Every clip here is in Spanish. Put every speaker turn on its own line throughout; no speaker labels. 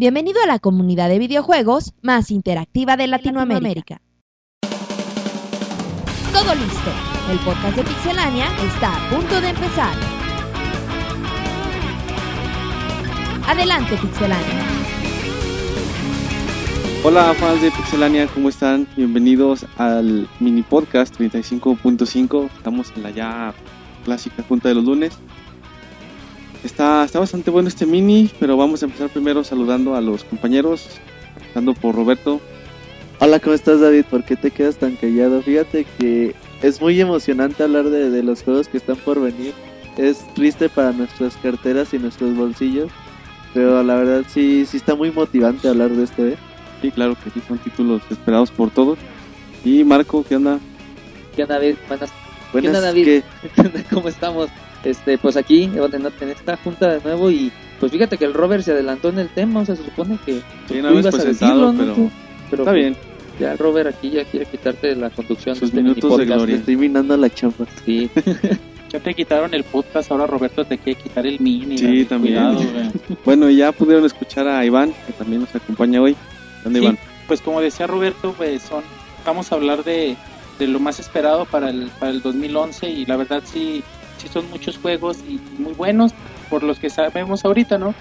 Bienvenido a la comunidad de videojuegos más interactiva de Latinoamérica. Todo listo. El podcast de Pixelania está a punto de empezar. Adelante, Pixelania.
Hola fans de Pixelania, ¿cómo están? Bienvenidos al mini podcast 35.5. Estamos en la ya clásica junta de los lunes. Está, está bastante bueno este mini, pero vamos a empezar primero saludando a los compañeros, empezando por Roberto.
Hola, ¿cómo estás David? ¿Por qué te quedas tan callado? Fíjate que es muy emocionante hablar de, de los juegos que están por venir. Es triste para nuestras carteras y nuestros bolsillos, pero la verdad sí, sí está muy motivante hablar de esto, ¿eh?
Sí, claro que sí, son títulos esperados por todos. Y Marco, ¿qué onda?
¿Qué onda, David? Buenas.
Buenas,
onda, David?
¿qué?
¿Cómo estamos? Este, pues aquí, en en esta junta de nuevo y pues fíjate que el Robert se adelantó en el tema, o sea, se supone que
Sí,
tú
no habías
ibas a
presentado,
decirlo, ¿no?
pero
Tú- pero
está bien.
Ya el Robert aquí ya quiere quitarte la conducción
Sus
de este
minutos de
mini-podcast.
gloria.
Estoy minando la chamba.
Sí,
Ya te quitaron el podcast, ahora Roberto te quiere quitar el mini.
Sí, también.
Cuidado.
Bueno, y ya pudieron escuchar a Iván, que también nos acompaña hoy. ¿Dónde
Sí,
Iván?
pues como decía Roberto, pues son, vamos a hablar de, de lo más esperado para el, para el 2011 y la verdad sí, sí son muchos juegos y muy buenos por los que sabemos ahorita, ¿no?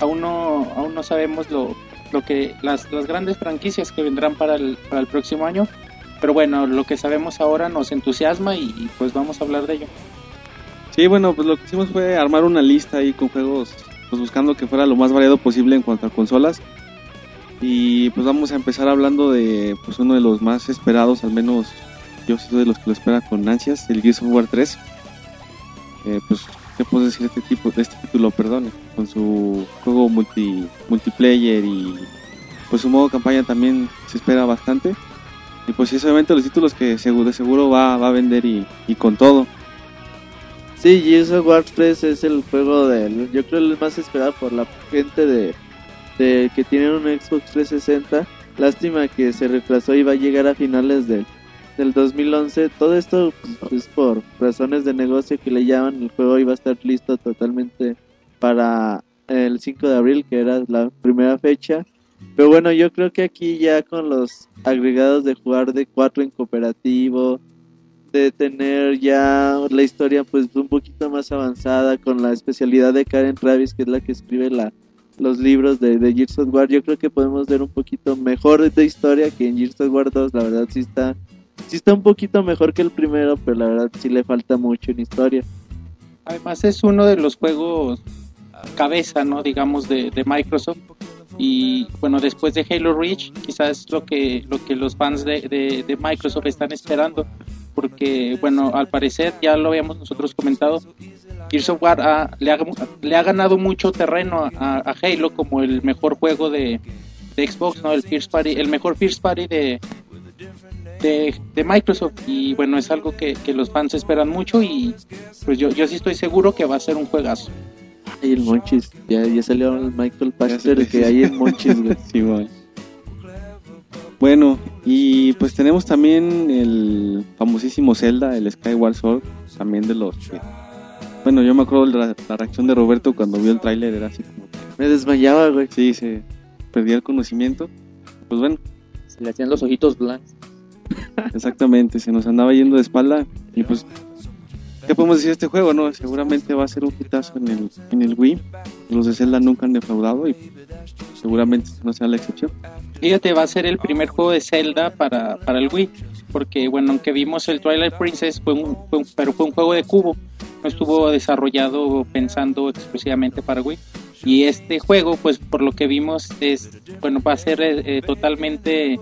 Aún no, aún no sabemos lo, lo que las, las grandes franquicias que vendrán para el, para el próximo año, pero bueno, lo que sabemos ahora nos entusiasma y, pues vamos a hablar de ello.
Sí, bueno, pues lo que hicimos fue armar una lista ahí con juegos, pues buscando que fuera lo más variado posible en cuanto a consolas. Y pues vamos a empezar hablando de pues uno de los más esperados, al menos yo soy de los que lo espera con ansias, el Gears of War 3. Eh, pues, ¿qué puedo decir de este tipo, de este título, perdón? Con su juego multi, multiplayer y pues su modo campaña también se espera bastante. Y pues es obviamente los títulos que seguro, de seguro va, a vender y, y con todo.
Sí, Gears of War 3 es el juego del, yo creo el más esperado por la gente de, de que tienen un Xbox 360. Lástima que se retrasó y va a llegar a finales del, del 2011. Todo esto pues, es por razones de negocio que le llaman. El juego iba a estar listo totalmente para el 5 de abril, que era la primera fecha. Pero bueno, yo creo que aquí ya con los agregados de jugar de 4 en cooperativo, de tener ya la historia pues un poquito más avanzada con la especialidad de Karen Travis que es la que escribe la, los libros de, de Gears of War yo creo que podemos ver un poquito mejor de historia que en Gears of War 2 la verdad sí está sí está un poquito mejor que el primero pero la verdad sí le falta mucho en historia.
Además es uno de los juegos cabeza, ¿no? Digamos de, de Microsoft. Y bueno después de Halo Reach quizás es lo que lo que los fans de, de, Microsoft están esperando. Porque bueno al parecer ya lo habíamos nosotros comentado Gears of War ha- le, ha, le ha ganado mucho terreno a, a Halo como el mejor juego de, de Xbox no el first party el mejor first party de de, de Microsoft y bueno es algo que, que los fans esperan mucho y pues yo, yo sí estoy seguro que va a ser un juegazo
y el Monchis ya, ya salió el Michael
sé.
que hay en Monchis güey.
Sí, bueno. Bueno, y pues tenemos también el famosísimo Zelda, el Skyward Sword, también de los que... Bueno, yo me acuerdo de la, la reacción de Roberto cuando vio el tráiler, era así como que
me desmayaba güey
sí, se perdía el conocimiento. Pues bueno,
se le hacían los ojitos blancos.
Exactamente, se nos andaba yendo de espalda y pues... ¿Qué podemos decir de este juego, no? Seguramente va a ser un hitazo en el, en el Wii. Los de Zelda nunca han defraudado y seguramente no sea la excepción.
Fíjate, va a ser el primer juego de Zelda para, para el Wii. Porque, bueno, aunque vimos el Twilight Princess, fue un, pero fue un juego de cubo. No estuvo desarrollado pensando exclusivamente para Wii. Y este juego, pues por lo que vimos, es bueno va a ser eh, eh, totalmente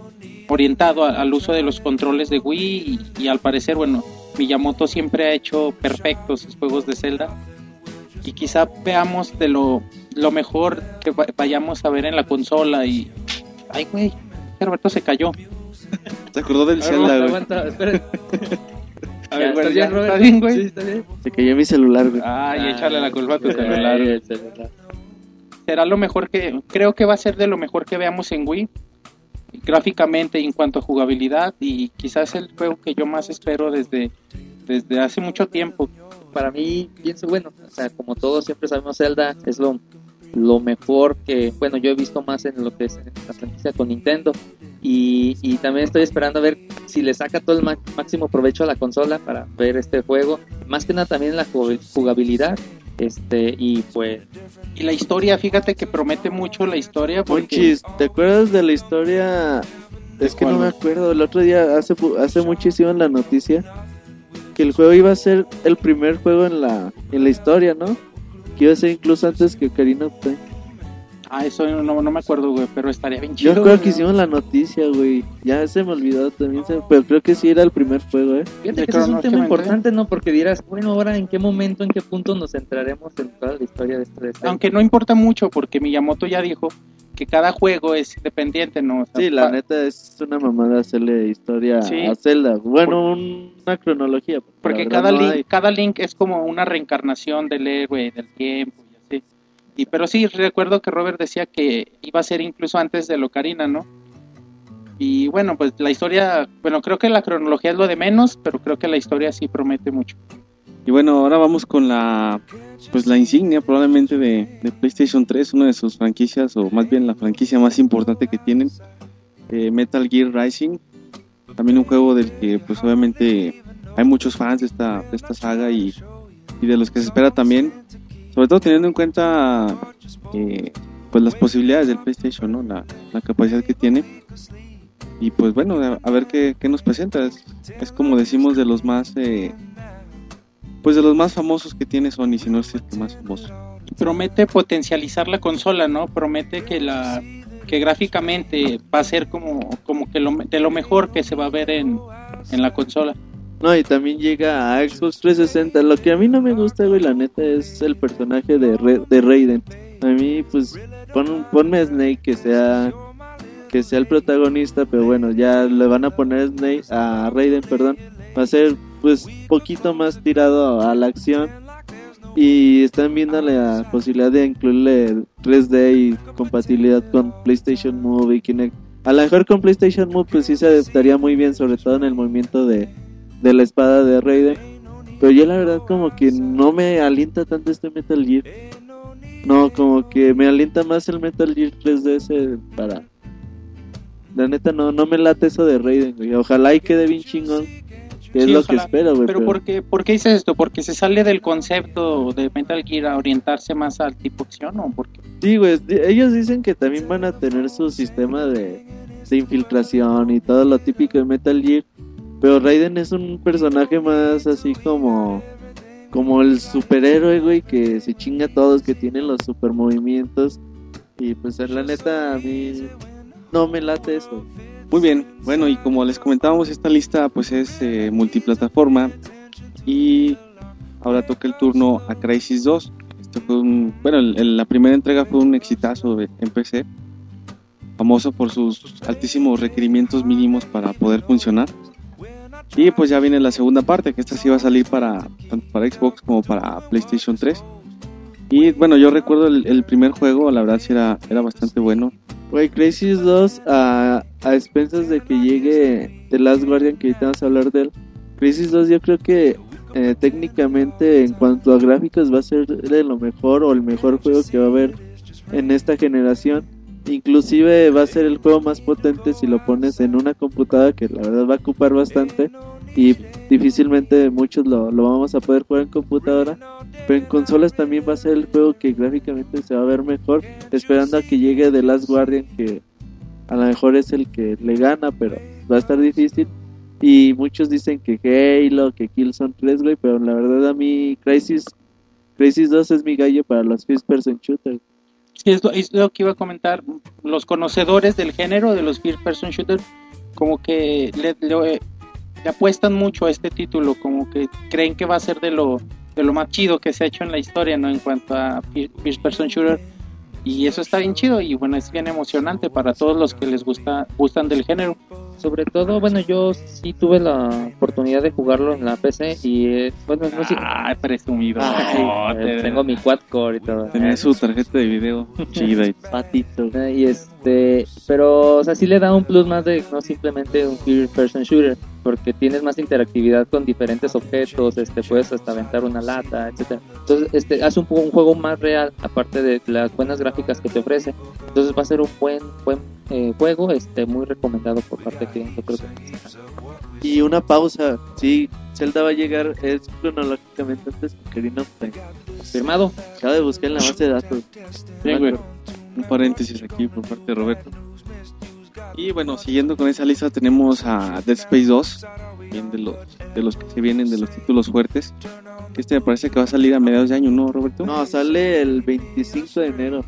orientado a- al uso de los controles de Wii. Y, y al parecer, bueno, Miyamoto siempre ha hecho perfectos sus juegos de Zelda. Y quizá veamos de lo, lo mejor que va- vayamos a ver en la consola. Y. Ay, güey, Roberto se cayó.
¿Se acordó del Zelda, güey?
aguanta, espera.
A ver. ¿está bien, güey?
Sí, está bien.
se cayó mi celular güey
Ay, échale la culpa a tu
Ay,
celular.
el celular.
Será lo mejor que. Creo que va a ser de lo mejor que veamos en Wii. Gráficamente y en cuanto a jugabilidad. Y quizás el juego que yo más espero desde, desde hace mucho tiempo.
Para mí, pienso, bueno, o sea, como todos siempre sabemos, Zelda es lo lo mejor que, bueno, yo he visto más en lo que es la con Nintendo. Y, y también estoy esperando a ver si le saca todo el máximo provecho a la consola para ver este juego. Más que nada también la jug- jugabilidad. Este, y pues,
Y la historia, fíjate que promete mucho la historia porque
Monchis, ¿te acuerdas de la historia? Es que no me acuerdo. El otro día, hace, hace muchísimo en la noticia, que el juego iba a ser el primer juego en la, en la historia, ¿no? Que iba a ser incluso antes que Time.
Ah, eso no, no me acuerdo, güey, pero estaría bien
Yo
chido.
recuerdo que
güey.
hicimos la noticia, güey. Ya se me olvidó también, se- pero creo que sí era el primer juego, ¿eh?
fíjate
De
que ese es un tema importante, ¿no? Porque dirás, bueno, ahora en qué momento, en qué punto nos centraremos en toda la historia de este este-
Aunque no importa mucho porque Miyamoto ya dijo que cada juego es independiente, ¿no? O sea,
Sí, la neta es una mamada hacerle historia
Sí.
a Zelda. Bueno, un- una cronología. la
Porque cada
no
link,
hay.
cada link es como una reencarnación del héroe, del tiempo y pero sí recuerdo que Robert decía que iba a ser incluso antes de Locarina, ¿no? Y bueno, pues la historia, bueno, creo que la cronología es lo de menos, pero creo que la historia sí promete mucho.
Y bueno, ahora vamos con la pues la insignia probablemente de, de PlayStation 3, una de sus franquicias, o más bien la franquicia más importante que tienen, eh, Metal Gear Rising. También un juego del que pues obviamente hay muchos fans de esta, de esta saga y, y de los que se espera también, sobre todo teniendo en cuenta eh, pues las posibilidades del PlayStation, ¿no? la, la capacidad que tiene. Y pues bueno, a, ver qué, qué nos presenta. Es, es como decimos de los más... eh, pues de los más famosos que tiene Sony, si no es el que más famoso.
Promete potencializar la consola, ¿no? Promete que la que gráficamente va a ser como como que lo, de lo mejor que se va a ver en, en la consola.
No, y también llega a Xbox 360. Lo que a mí no me gusta, güey, la neta, es el personaje de, Re- de Raiden. A mí, pues, pon, ponme a Snake que sea que sea el protagonista, pero bueno, ya le van a poner Snake a Raiden, perdón. Va a ser, pues, poquito más tirado a la acción. Y están viendo la posibilidad de incluirle 3D y compatibilidad con PlayStation Move y Kinect. A lo mejor con PlayStation Move, pues sí se adaptaría muy bien, sobre todo en el movimiento de, de la espada de Raiden. Pero yo la verdad como que no me alienta tanto este Metal Gear. No, como que me alienta más el Metal Gear 3DS para... La neta no, no me late eso de Raiden, güey. Ojalá y quede bien chingón. Que es lo
ojalá.
que espero, güey.
Pero
pero-
¿por qué, ¿por qué dices esto? ¿Porque se sale del concepto de Metal Gear a orientarse más al tipo acción o porque
Sí, güey. Ellos dicen que también van a tener su sistema de, de infiltración y todo lo típico de Metal Gear. Pero Raiden es un personaje más así como. Como el superhéroe, güey, que se chinga a todos, que tiene los super movimientos. Y pues la neta, a mí no me late eso.
Muy bien, bueno, y como les comentábamos, esta lista pues es eh, multiplataforma y ahora toca el turno a Crisis 2. Este fue un, bueno, el- la primera entrega fue un exitazo en PC, famoso por sus altísimos requerimientos mínimos para poder funcionar. Y pues ya viene la segunda parte, que esta sí va a salir para tanto para Xbox como para PlayStation 3. Y bueno, yo recuerdo el, primer juego, la verdad sí era, era bastante bueno.
Güey, Crisis 2 a, a expensas de que llegue The Last Guardian, que ahorita vamos a hablar de él. Crisis 2 yo creo que eh, técnicamente en cuanto a gráficos va a ser de lo mejor o el mejor juego que va a haber en esta generación. Inclusive va a ser el juego más potente si lo pones en una computadora que la verdad va a ocupar bastante y difícilmente muchos lo, lo vamos a poder jugar en computadora. Pero en consolas también va a ser el juego que gráficamente se va a ver mejor esperando a que llegue The Last Guardian que a lo mejor es el que le gana pero va a estar difícil y muchos dicen que Halo, que Killzone 3 güey, pero la verdad a mí Crisis Crisis 2 es mi gallo para los first person shooters.
Es lo, es lo que iba a comentar. Los conocedores del género de los first person shooter, como que le, le- apuestan mucho a este título, como que creen que va a ser de lo, de lo más chido que se ha hecho en la historia, ¿no? En cuanto a fir- first person shooter. Y eso está bien chido y bueno, es bien emocionante para todos los que les gusta gustan del género.
Sobre todo, bueno, yo sí tuve la oportunidad de jugarlo en la PC y, eh, bueno, no sé.
Ay, presumido.
Ay,
No,
eh,
te-
tengo mi quad core y todo.
Tenía su tarjeta de video chida y
Patito.
Y es Este, pero, o sea, sí le da un plus más de no simplemente un first person shooter, porque tienes más interactividad con diferentes objetos, este, puedes hasta aventar una lata, etcétera. Entonces, este, hace un, un juego más real, aparte de las buenas gráficas que te ofrece. Entonces va a ser un buen, buen eh, juego, este, muy recomendado por parte de cliente, creo que.
Y una pausa, sí, Zelda va a llegar, es cronológicamente antes que Ocarina of Time.
Firmado.
Acabo de buscar en la base de datos.
Sí, güey. Un paréntesis aquí por parte de Roberto. Y bueno, siguiendo con esa lista tenemos a Dead Space 2, bien de los, de los que se vienen de los títulos fuertes. Este me parece que va a salir a mediados de año, ¿no, Roberto?
No, sale el 25 de enero.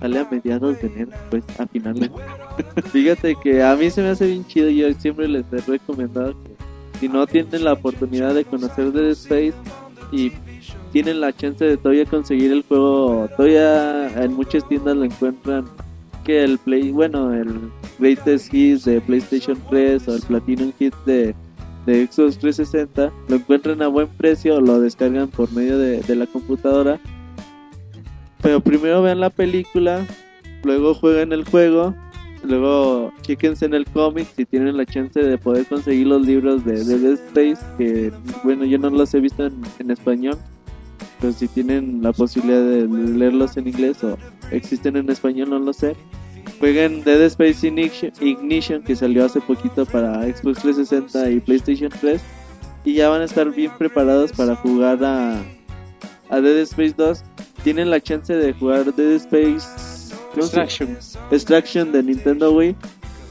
Sale a mediados de enero, pues a finales. Fíjate que a mí se me hace bien chido. Yo siempre les he recomendado que si no tienen la oportunidad de conocer Dead Space y tienen la chance de todavía conseguir el juego, todavía en muchas tiendas lo encuentran que el Play, bueno, el Greatest Hits de PlayStation 3 o el Platinum Hits de, de Xbox 360 lo encuentran a buen precio o lo descargan por medio de, de la computadora. Pero primero vean la película, luego jueguen el juego, luego chequense en el cómic si tienen la chance de poder conseguir los libros de, de Dead Space, que bueno, yo no los he visto en, en español, pero si tienen la posibilidad de leerlos en inglés o existen en español, no lo sé. Jueguen Dead Space Ignition, que salió hace poquito para Xbox 360 y PlayStation 3 y ya van a estar bien preparados para jugar a, a Dead Space 2. Tienen la chance de jugar Dead Space ¿cómo se-
Extraction.
Extraction de Nintendo Wii.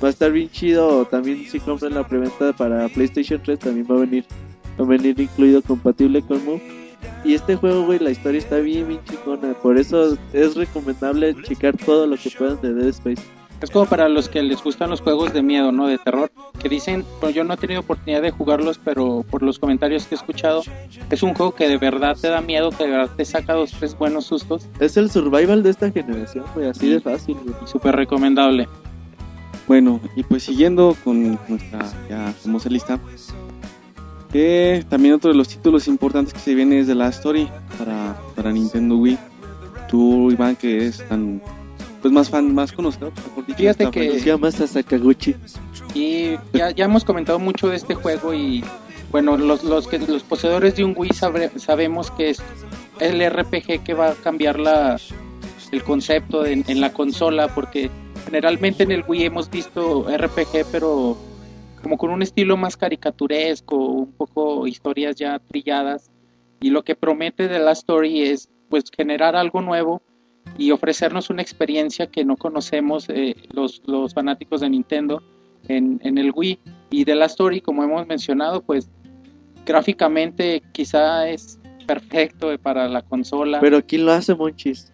Va a estar bien chido. También si compran la preventa para PlayStation 3 también va a venir, va a venir incluido compatible con Move. Y este juego, güey, la historia está bien, bien chingona. Por eso es recomendable checar todo lo que puedan de Dead Space.
Es como para los que les gustan los juegos de miedo, ¿no? De terror. Que dicen, pues yo no he tenido oportunidad de jugarlos, pero por los comentarios que he escuchado, es un juego que de verdad te da miedo, que de verdad te saca dos, tres buenos sustos.
Es el survival de esta generación, güey, así de fácil, güey.
Y súper recomendable.
Bueno, y pues siguiendo con nuestra ya famosa lista, que también otro de los títulos importantes que se viene es The Last Story para, para Nintendo Wii. Tú, Iván, que es tan pues más fan, más conocido, dicho,
Fíjate que-
Se llama hasta Sakaguchi.
Y ya, ya hemos comentado mucho de este juego y bueno, los, los, que, los poseedores de un Wii sabre- sabemos que es el RPG que va a cambiar la, el concepto de- en la consola porque generalmente en el Wii hemos visto RPG pero como con un estilo más caricaturesco, un poco historias ya trilladas y lo que promete de la story es pues generar algo nuevo y ofrecernos una experiencia que no conocemos eh, los, los fanáticos de Nintendo en, en el Wii y de la story como hemos mencionado pues gráficamente quizá es perfecto para la consola
Pero ¿quién lo hace, Monchis?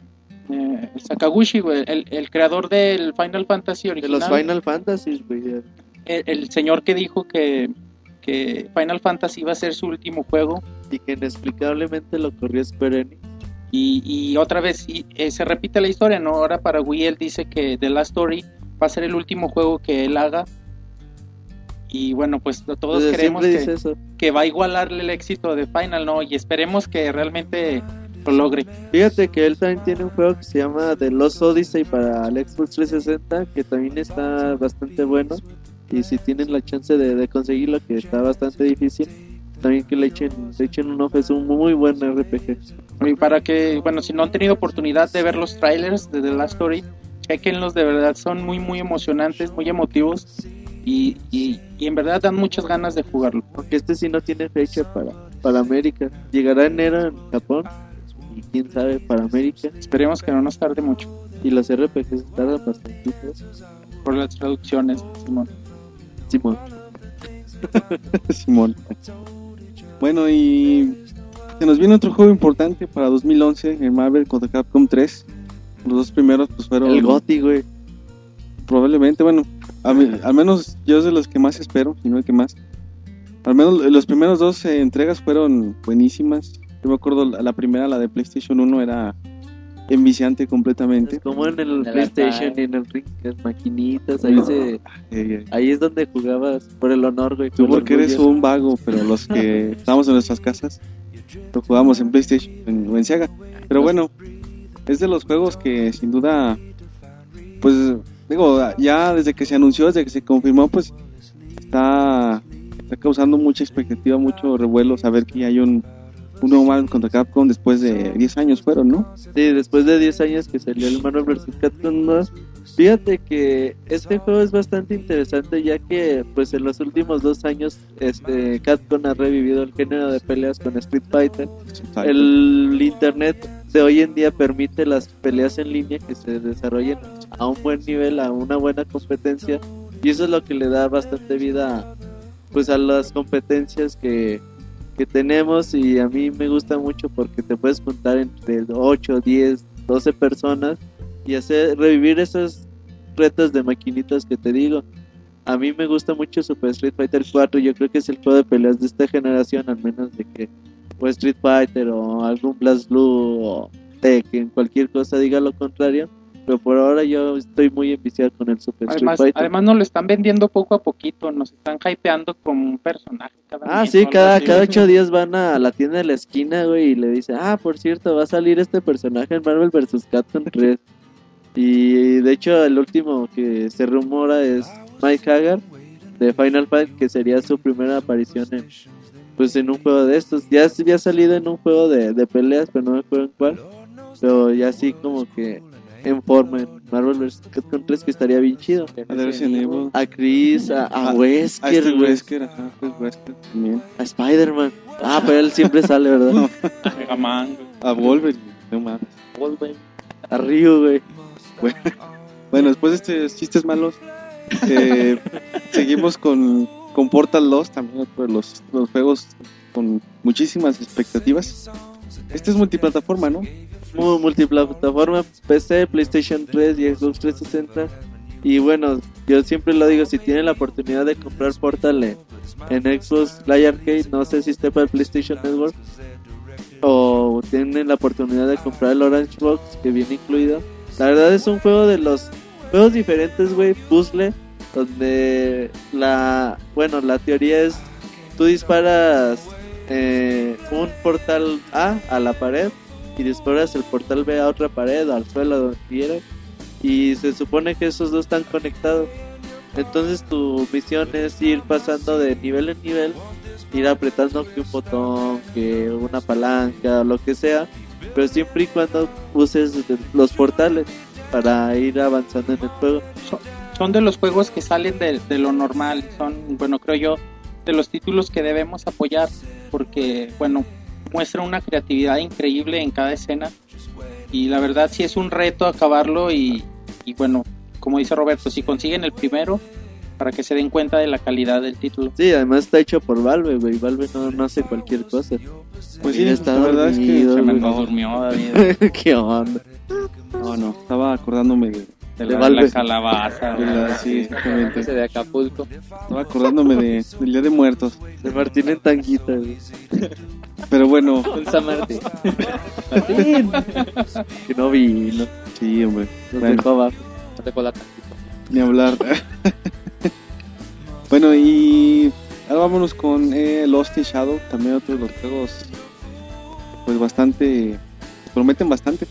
Eh, Sakaguchi güey, el, el creador del Final Fantasy
De
original
los Final Fantasy, güey.
El, el señor que dijo que, que Final Fantasy iba a ser su último juego
Y que inexplicablemente lo corrió Square Enix.
y, y otra vez y, eh, se repite la historia, ¿no? Ahora para Wii él dice que The Last Story va a ser el último juego que él haga y bueno, pues todos
Desde
queremos
siempre
que, que va a igualarle el éxito de Final, ¿no? Y esperemos que realmente lo logre.
Fíjate que él también tiene un juego que se llama The Lost Odyssey para el Xbox 360, que también está bastante bueno. Y si tienen la chance de, de conseguirlo, que está bastante difícil, también que le echen, le echen un ojo, es un muy buen RPG.
Y para que, bueno, si no han tenido oportunidad de ver los trailers de The Last Story, chequenlos, de verdad son muy, muy emocionantes, muy emotivos y, y, y en verdad dan muchas ganas de jugarlo.
Aunque este sí no tiene fecha para, para América. Llegará enero en Japón y quién sabe para América.
Esperemos que no nos tarde mucho
Y los RPGs tardan bastante.
por las traducciones, Simón.
Simón.
Simón. Bueno, y se nos viene otro juego importante para 2011, el Marvel contra Capcom 3. Los dos primeros pues fueron
El Goti, güey.
probablemente, bueno, a mí- al menos yo es de los que más espero, y no el que más. Al menos los primeros dos eh, entregas fueron buenísimas. Yo me acuerdo la, la primera, la de PlayStation 1, era enviciante completamente.
Es como en el PlayStation y en el ring, las maquinitas, ahí se,
Eh, eh,
ahí es donde jugabas por el honor, güey.
Tú porque eres un vago, pero los que estábamos en nuestras casas lo jugamos en PlayStation en- o en Sega. Pero bueno, es de los juegos que sin duda, pues, digo, ya desde que se anunció, desde que se confirmó, pues está, está causando mucha expectativa, mucho revuelo saber que hay un, un nuevo Marvel contra Capcom después de 10 años fueron, ¿no?
Sí, después de 10 años que salió el Marvel vs. Capcom 2, fíjate que este juego es bastante interesante ya que pues en los últimos dos años este Capcom ha revivido el género de peleas con Street Fighter. El internet de hoy en día permite las peleas en línea que se desarrollen a un buen nivel, a una buena competencia y eso es lo que le da bastante vida pues a las competencias que que tenemos y a mí me gusta mucho porque te puedes juntar entre 8, 10, 12 personas y hacer revivir esos retos de maquinitas que te digo. A mí me gusta mucho Super Street Fighter 4, yo creo que es el juego de peleas de esta generación, al menos de que o Street Fighter o algún Blast Blue o Tekken, cualquier cosa diga lo contrario pero por ahora yo estoy muy enviciado con el Super
además,
Street Fighter.
Además nos lo están vendiendo poco a poquito, nos están hypeando como un personaje. Cada
ah, sí, cada, cada ocho días van a la tienda de la esquina, güey, y le dicen, ah, por cierto, va a salir este personaje en Marvel vs. Capcom 3. Y de hecho el último que se rumora es Mike Hagar de Final Fight, que sería su primera aparición en, pues, en un juego de estos. Ya había salido en un juego de, de peleas, pero no me acuerdo en cuál. Pero ya así como que en forma en Marvel vs. Capcom 3 que estaría bien chido.
A Resident Evil.
A Chris, a, a
A-
Wesker,
A Wesker, ajá, Chris Wesker también.
a Spider-Man. Ah, pero él siempre sale, ¿verdad?
Mega Man, güey.
A Wolverine, no mames.
Wolverine.
A Ryu, güey.
Bueno, después de estos chistes malos, eh, seguimos con, con Portal 2, también de los, los juegos con muchísimas expectativas. Este es multiplataforma, ¿no?
Mu- multiplataforma, PC, PlayStation 3 y Xbox 360. Y bueno, yo siempre lo digo, si tienen la oportunidad de comprar Portal en, en Xbox Live Arcade, no sé si esté para el PlayStation Network, o tienen la oportunidad de comprar el Orange Box que viene incluido. La verdad es un juego de los juegos diferentes, güey, puzzle, donde la, bueno, la teoría es, tú disparas eh, un portal A a la pared y disparas el portal B a otra pared al suelo donde quieras y se supone que esos dos están conectados. Entonces tu misión es ir pasando de nivel en nivel ir apretando que un botón que una palanca lo que sea pero siempre y cuando uses los portales para ir avanzando en el juego.
Son de los juegos que salen de, de lo normal, son, bueno, creo yo, de los títulos que debemos apoyar porque, bueno, muestra una creatividad increíble en cada escena y la verdad sí es un reto acabarlo y, y bueno, como dice Roberto, si consiguen el primero, para que se den cuenta de la calidad del título.
sí además está hecho por Valve güey Valve no, no hace cualquier cosa
Pues sí,
está
la verdad es que
dormido,
Se me durmió David,
qué onda
no, no, estaba acordándome de,
de
De
la,
Valve.
la calabaza.
de la- sí,
Ese
exactamente.
de Acapulco.
Estaba acordándome de, del Día de Muertos.
de Martín en tanguita güey.
Pero bueno,
San Martín.
que no vino
sí, hombre. Bueno.
dejó abajo
No.
Ni hablar. bueno, y ahora vámonos con eh, Lost in Shadow, también otro de los juegos, pues bastante, prometen bastante.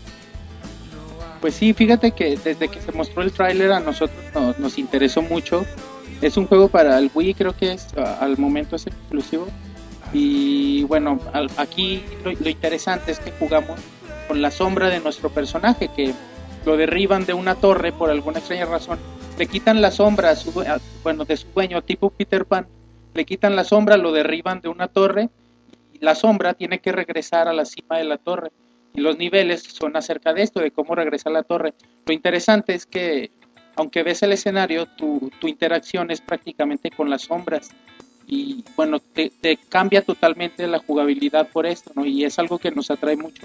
Pues sí, fíjate que desde que se mostró el tráiler a nosotros nos, nos interesó mucho. Es un juego para el Wii, creo que es al momento es exclusivo. Y bueno, aquí lo, interesante es que jugamos con la sombra de nuestro personaje, que lo derriban de una torre por alguna extraña razón. Le quitan la sombra, a su bueno, de su dueño, tipo Peter Pan. Le quitan la sombra, lo derriban de una torre y la sombra tiene que regresar a la cima de la torre y los niveles son acerca de esto, de cómo regresar a la torre. Lo interesante es que, aunque ves el escenario, tu, tu interacción es prácticamente con las sombras. Y bueno, te, te cambia totalmente la jugabilidad por esto, ¿no? Y es algo que nos atrae mucho.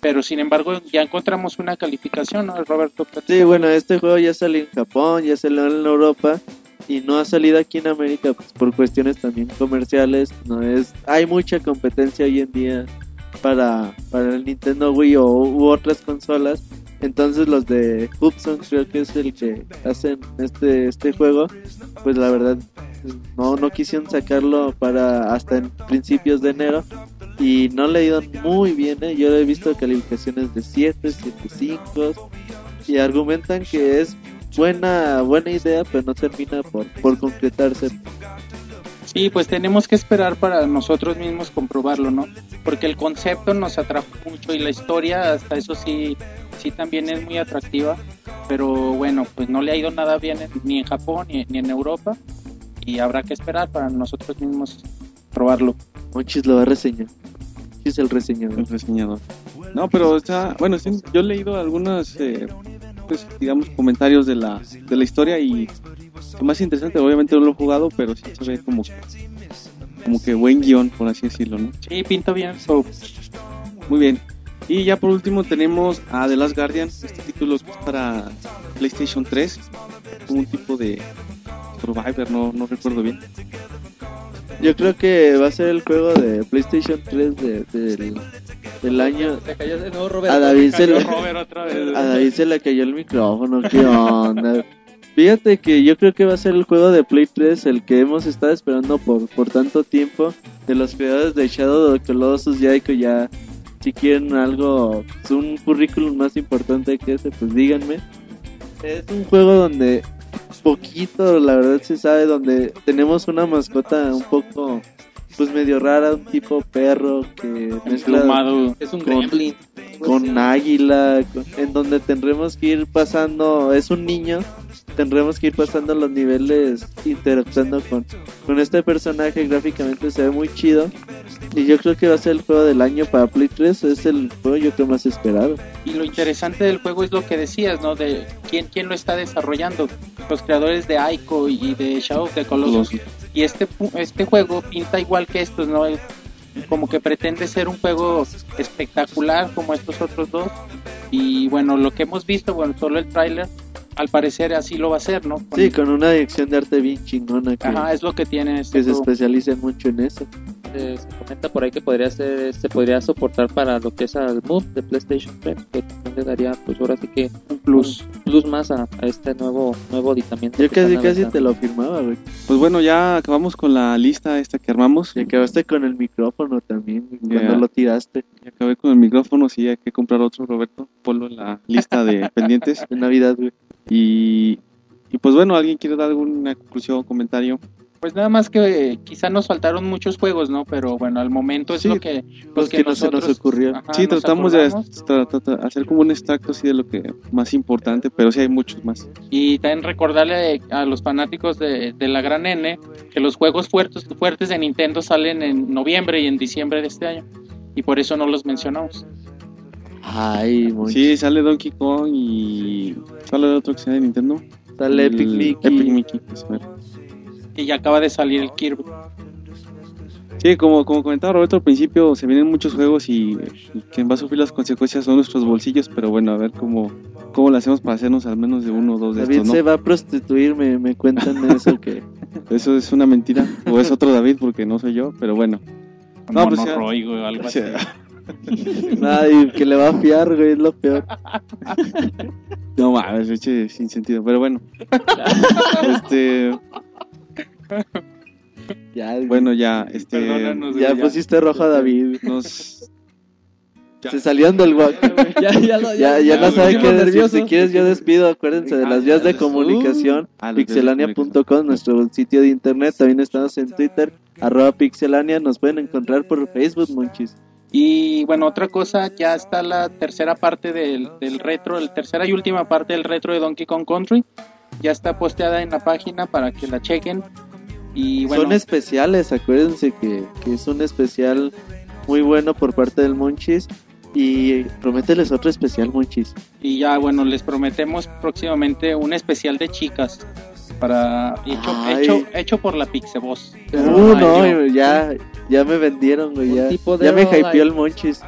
Pero sin embargo, ya encontramos una calificación, ¿no, Roberto?
Sí, bueno, este juego ya salió en Japón, ya salió en Europa y no ha salido aquí en América pues, por cuestiones también comerciales. No es, hay mucha competencia hoy en día para, para el Nintendo Wii o u otras consolas. Entonces los de Hudson creo que es el que hacen este este juego, pues la verdad no no quisieron sacarlo para hasta en principios de enero y no le ido muy bien, ¿eh? yo he visto calificaciones de 7, 7.5 y argumentan que es buena buena idea, pero no termina por, por concretarse.
Sí, pues tenemos que esperar para nosotros mismos comprobarlo, ¿no? Porque el concepto nos atrajo mucho y la historia, hasta eso sí, sí también es muy atractiva. Pero bueno, pues no le ha ido nada bien en- ni en Japón ni, ni en Europa. Y habrá que esperar para nosotros mismos probarlo.
Monchis lo va a reseñar. Es el reseñador.
el reseñador. No, pero está, bueno, sí, yo he leído algunos, eh, pues, digamos, comentarios de la, de la historia y lo más interesante, obviamente no lo he jugado, pero sí se ve como, como que buen guion, por así decirlo, ¿no?
Sí, pinta bien. So,
Muy bien. Y ya por último tenemos a The Last Guardian, este título que es para PlayStation 3, como un tipo de Survivor, no, no recuerdo bien.
Yo creo que va a ser el juego de PlayStation 3 de- del, del año.
Se cayó de nuevo Roberto.
A David se le,
Robert otra vez.
a David se le cayó el micrófono, ¿qué onda? Fíjate que yo creo que va a ser el juego de Play 3 el que hemos estado esperando por, por tanto tiempo. De los creadores de Shadow of the Colossus, Yaiko, ya si quieren algo, pues, un currículum más importante que ese, pues díganme. Es un juego donde poquito, la verdad se sabe, donde tenemos una mascota un poco, pues medio rara, un tipo perro que mezcla.
Es un
Con-
gremlin.
con águila, con- en donde tendremos que ir pasando, es un niño, tendremos que ir pasando los niveles interactuando con, con este personaje, gráficamente se ve muy chido. Y yo creo que va a ser el juego del año para Play 3, es el juego yo creo más esperado.
Y lo interesante del juego es lo que decías, ¿no? De quién, quién lo está desarrollando. Los creadores de Aiko y de Shadow of the Colossus. Y este, este juego pinta igual que estos, ¿no? Como que pretende ser un juego espectacular como estos otros dos. Y bueno, lo que hemos visto, bueno, solo el tráiler, al parecer así lo va a ser, ¿no? Con-
Sí, con una dirección de arte bien chingona que,
Ajá, es lo que tiene este
que se especializa mucho en eso.
Eh, se comenta por ahí que podría ser, se podría soportar para lo que es al Move de PlayStation 3, que también le daría, pues ahora sí que
Un plus.
un plus más a, a este nuevo nuevo aditamento.
Yo casi casi te lo firmaba, güey.
Pues bueno, ya acabamos con la lista esta que armamos.
Y acabaste con el micrófono también,
Ya.
cuando lo tiraste
Ya acabé con el micrófono, sí, hay que comprar otro, Roberto. Ponlo en la lista de pendientes.
en Navidad, güey.
Y, y pues bueno, ¿alguien quiere dar alguna conclusión o comentario?
Pues nada más que eh, quizá nos faltaron muchos juegos, ¿no? Pero bueno, al momento es
Sí,
lo que,
Los que no se nos ocurrió.
ajá,
sí,
nos
tratamos de
acordamos.
tra- tra- tra- hacer como un extracto así de lo que más importante, pero sí hay muchos más.
Y también recordarle a los fanáticos de, de la gran N que los juegos fuertes, fuertes de Nintendo salen en noviembre y en diciembre de este año. Y por eso no los mencionamos.
Ay, muy
Sí, sale Donkey Kong y sale otro que sea de Nintendo.
Sale
El
Epic Mickey.
Epic Mickey, mero.
Y ya acaba de salir el Kirby.
Sí, como, como comentaba Roberto al principio, se vienen muchos juegos y, y quien va a sufrir las consecuencias son nuestros bolsillos, pero bueno, a ver cómo, cómo lo hacemos para hacernos al menos de uno o dos de
David
estos,
se
¿no?
va a prostituir, me, me cuentan eso que...
Eso es una mentira, o es otro David porque no soy yo, pero bueno. No, pues ya.
Monoroy, güey, o algo así.
Ay, que le va a fiar, güey, es lo peor.
no mames, eche sin sentido, pero bueno. este,
Ya,
bueno, ya, este,
Perdónanos,
ya pusiste rojo a David.
nos, Ya.
Se salieron del guac.
ya, ya, lo-
Ya, ya,
ya,
no saben qué decir.
nervioso.
Si quieres, yo despido. Acuérdense de
Ah,
las vías de
ya.
comunicación.
Ah,
Pixelania.com, nuestro sitio de internet. También estamos en Twitter, arroba pixelania. Nos pueden encontrar por Facebook, monchis.
Y bueno, otra cosa, ya está la tercera parte del, del retro, la tercera y última parte del retro de Donkey Kong Country. Ya está posteada en la página para que la chequen. Y bueno,
Son especiales, acuérdense que, que es un especial muy bueno por parte del Monchis. Y promételes otro especial, Monchis.
y ya bueno, les prometemos próximamente un especial de chicas para hecho,
Ay.
hecho, hecho por la Pixeboss.
Uh, no,
yo.
ya, ya me vendieron, güey. Ya,
tipo de
ya me hypeó
ahí.
el Monchis.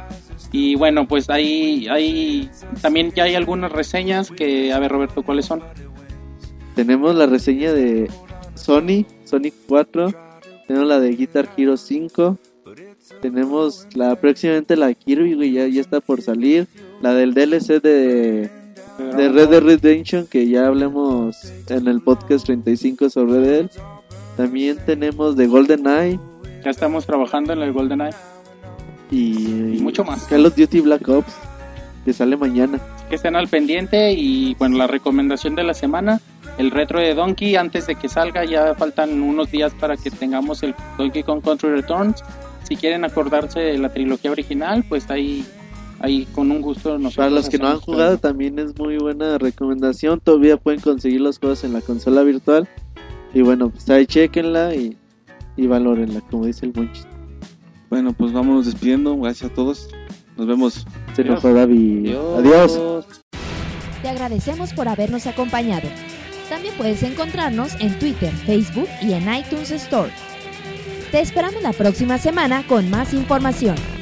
Y bueno, pues ahí, ahí también ya hay algunas reseñas que, a ver Roberto, ¿cuáles son?
Tenemos la reseña de Sony, Sonic 4. Tenemos la de Guitar Hero 5. Tenemos la próximamente la Kirby, güey, ya, ya está por salir. La del DLC de, de Red Dead Redemption, que ya hablamos en el podcast 35 sobre él. También tenemos de GoldenEye
Ya estamos trabajando en el GoldenEye
y,
y mucho más.
Call of Duty Black Ops, que sale mañana.
que estén al pendiente y bueno, la recomendación de la semana, el retro de Donkey antes de que salga, ya faltan unos días para que tengamos el Donkey Kong Country Returns. Si quieren acordarse de la trilogía original, pues ahí, ahí con un gusto nosotros
Para los que no han jugado también es muy buena recomendación. Todavía pueden conseguir los juegos en la consola virtual. Y bueno, pues ahí chequenla y, y valórenla, como dice el Monchis.
Bueno, pues vámonos despidiendo. Gracias a todos. Nos vemos.
Se nos fue David. Adiós.
Te agradecemos por habernos acompañado. También puedes encontrarnos en Twitter, Facebook y en iTunes Store. Te esperamos la próxima semana con más información.